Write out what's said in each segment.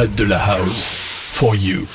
interprète de la house. For you.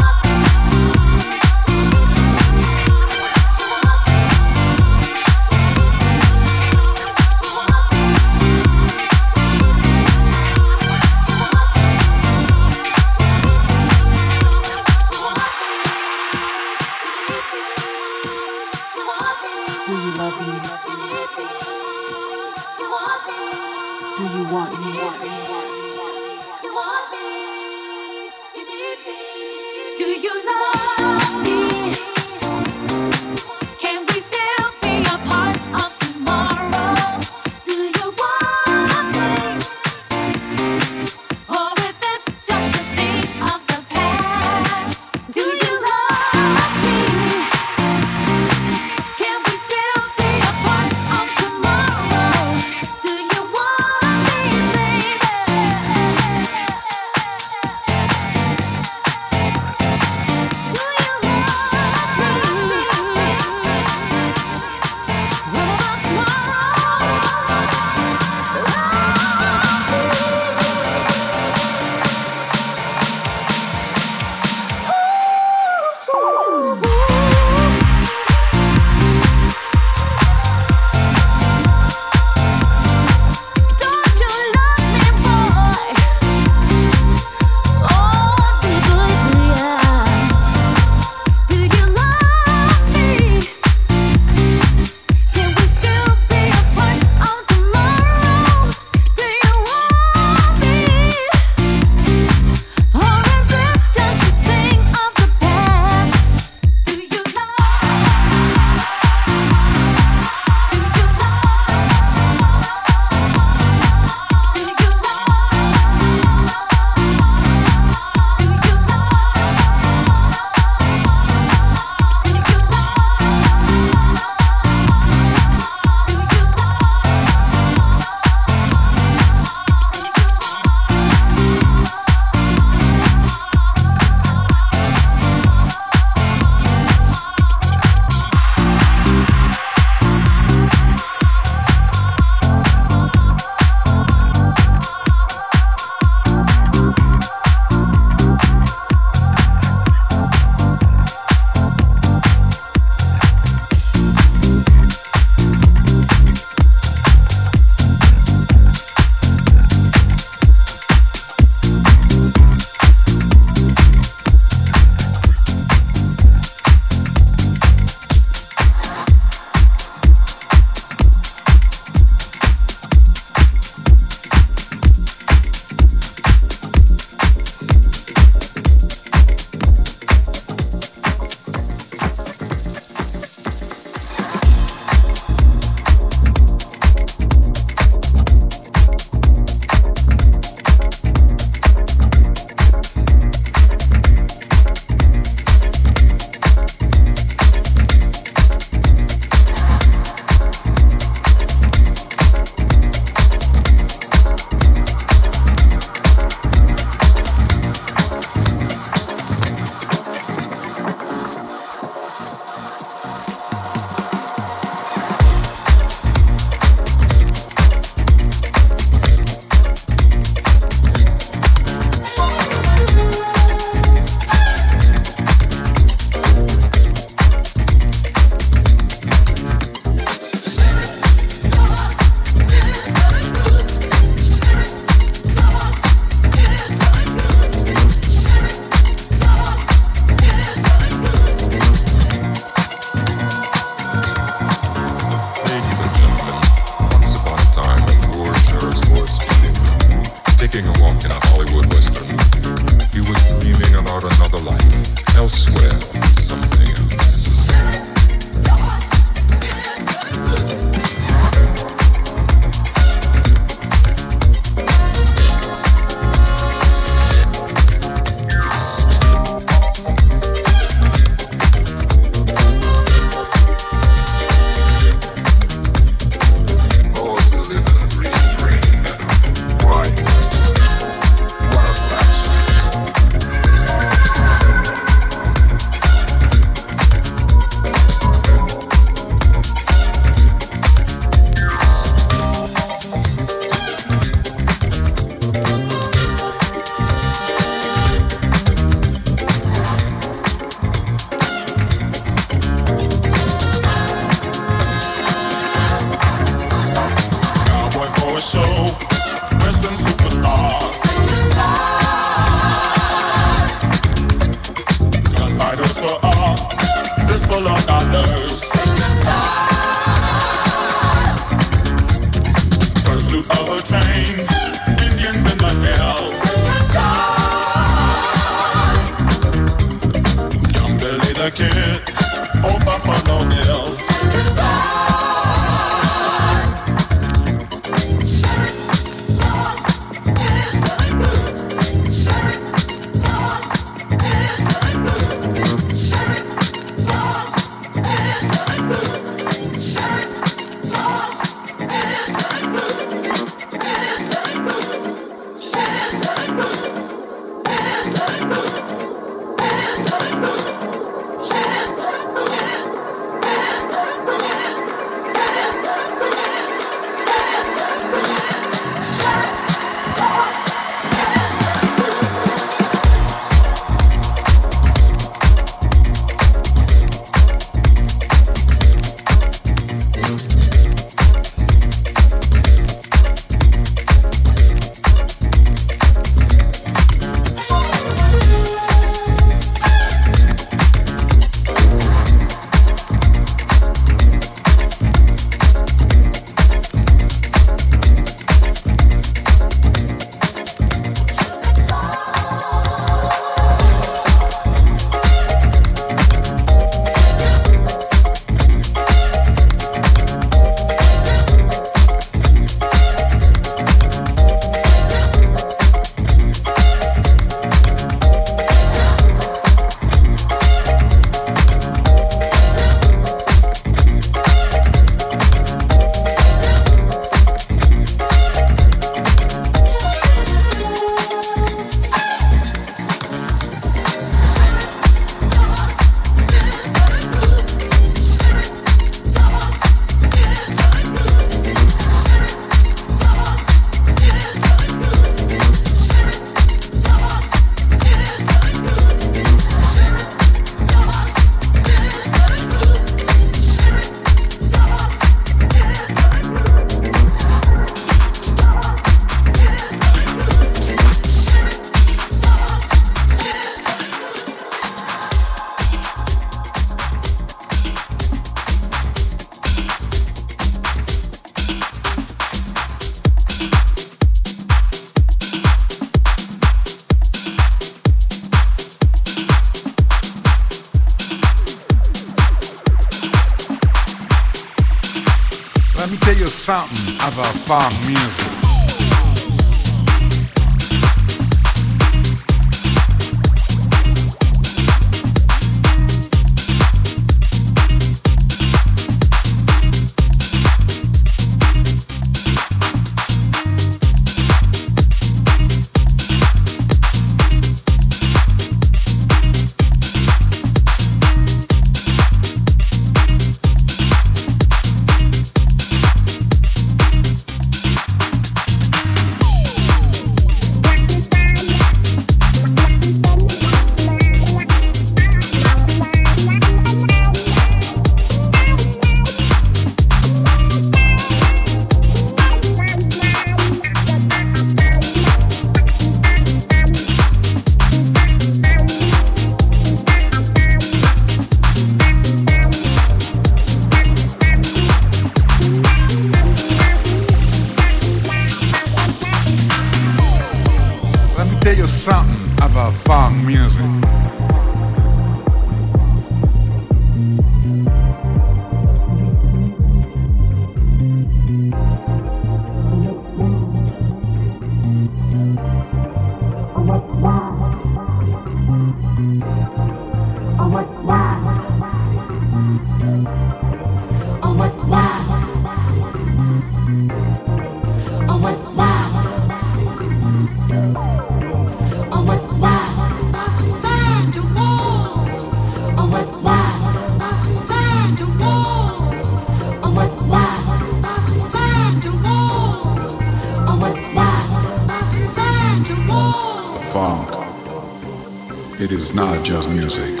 It is not just music.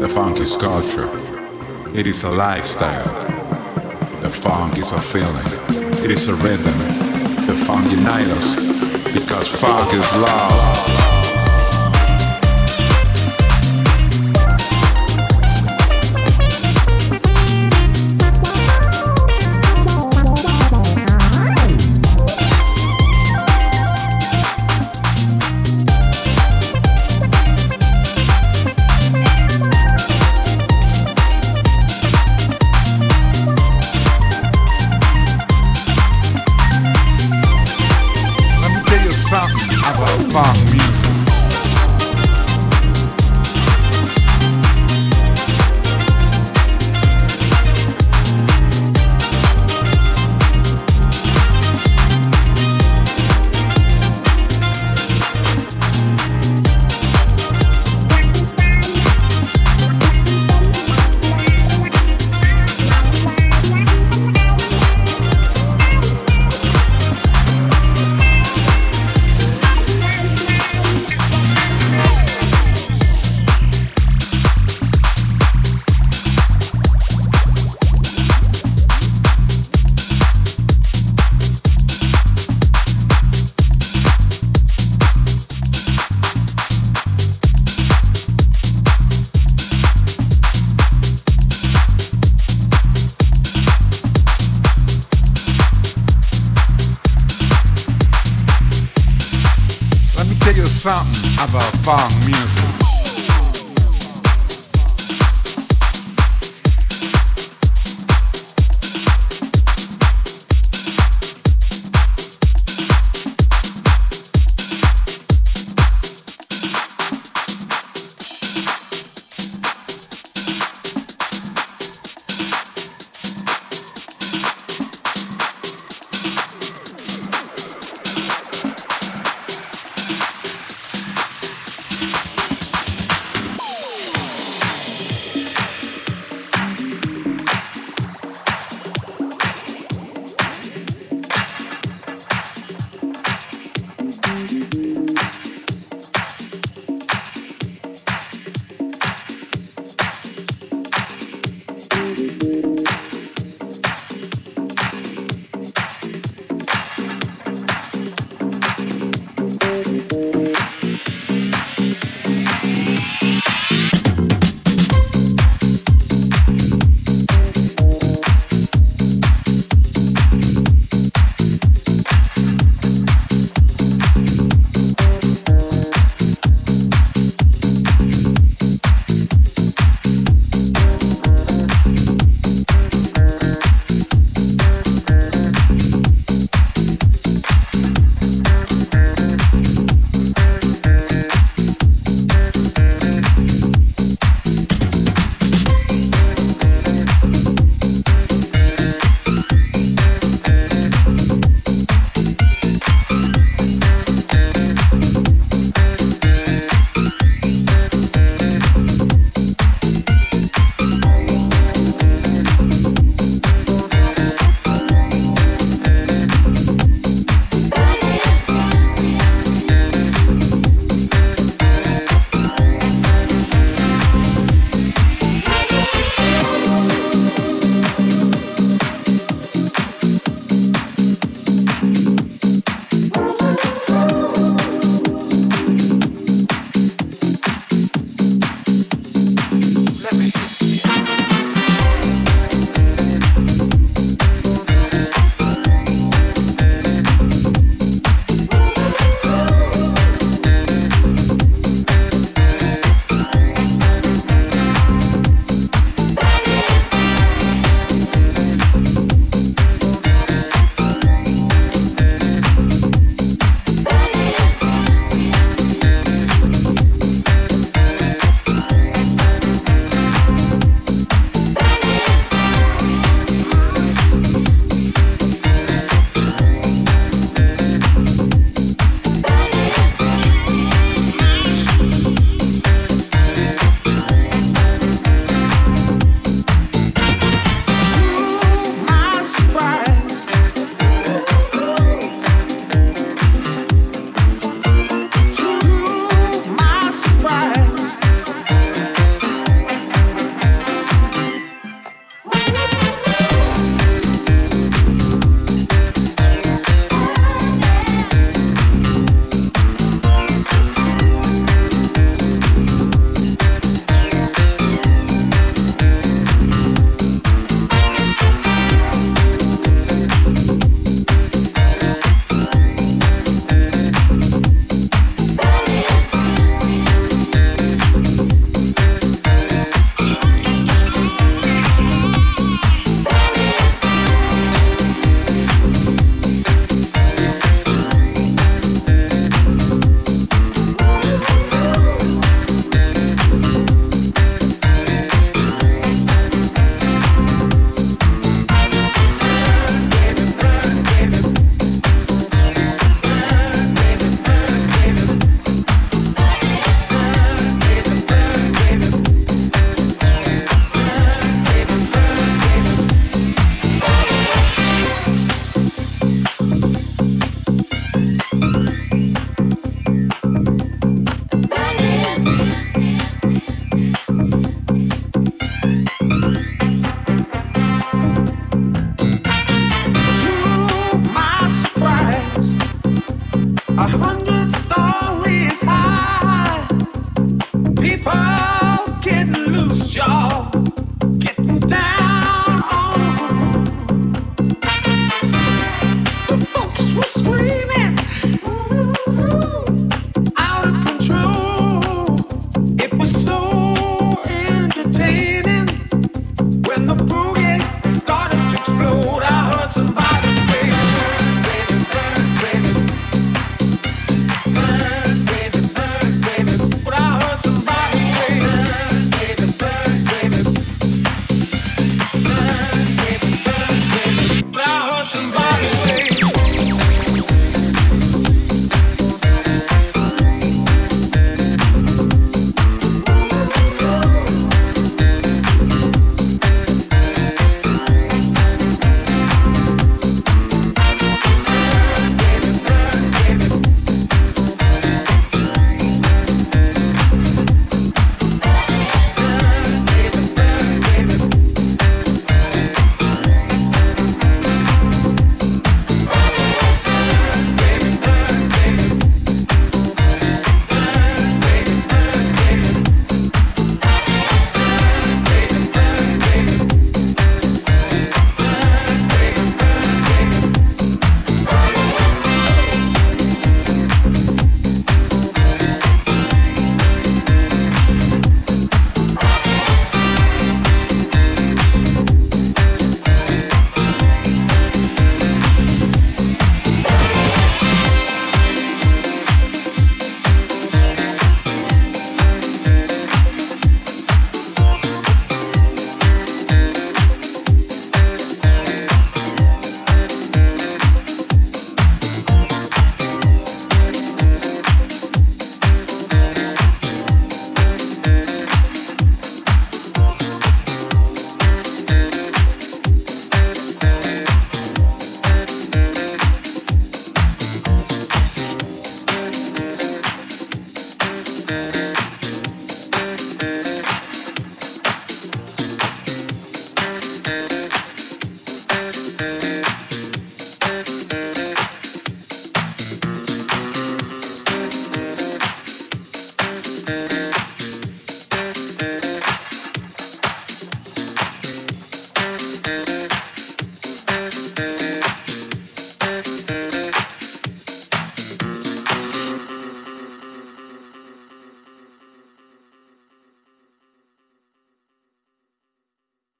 The funk is culture. It is a lifestyle. The funk is a feeling. It is a rhythm. The funk unites us because funk is love. Let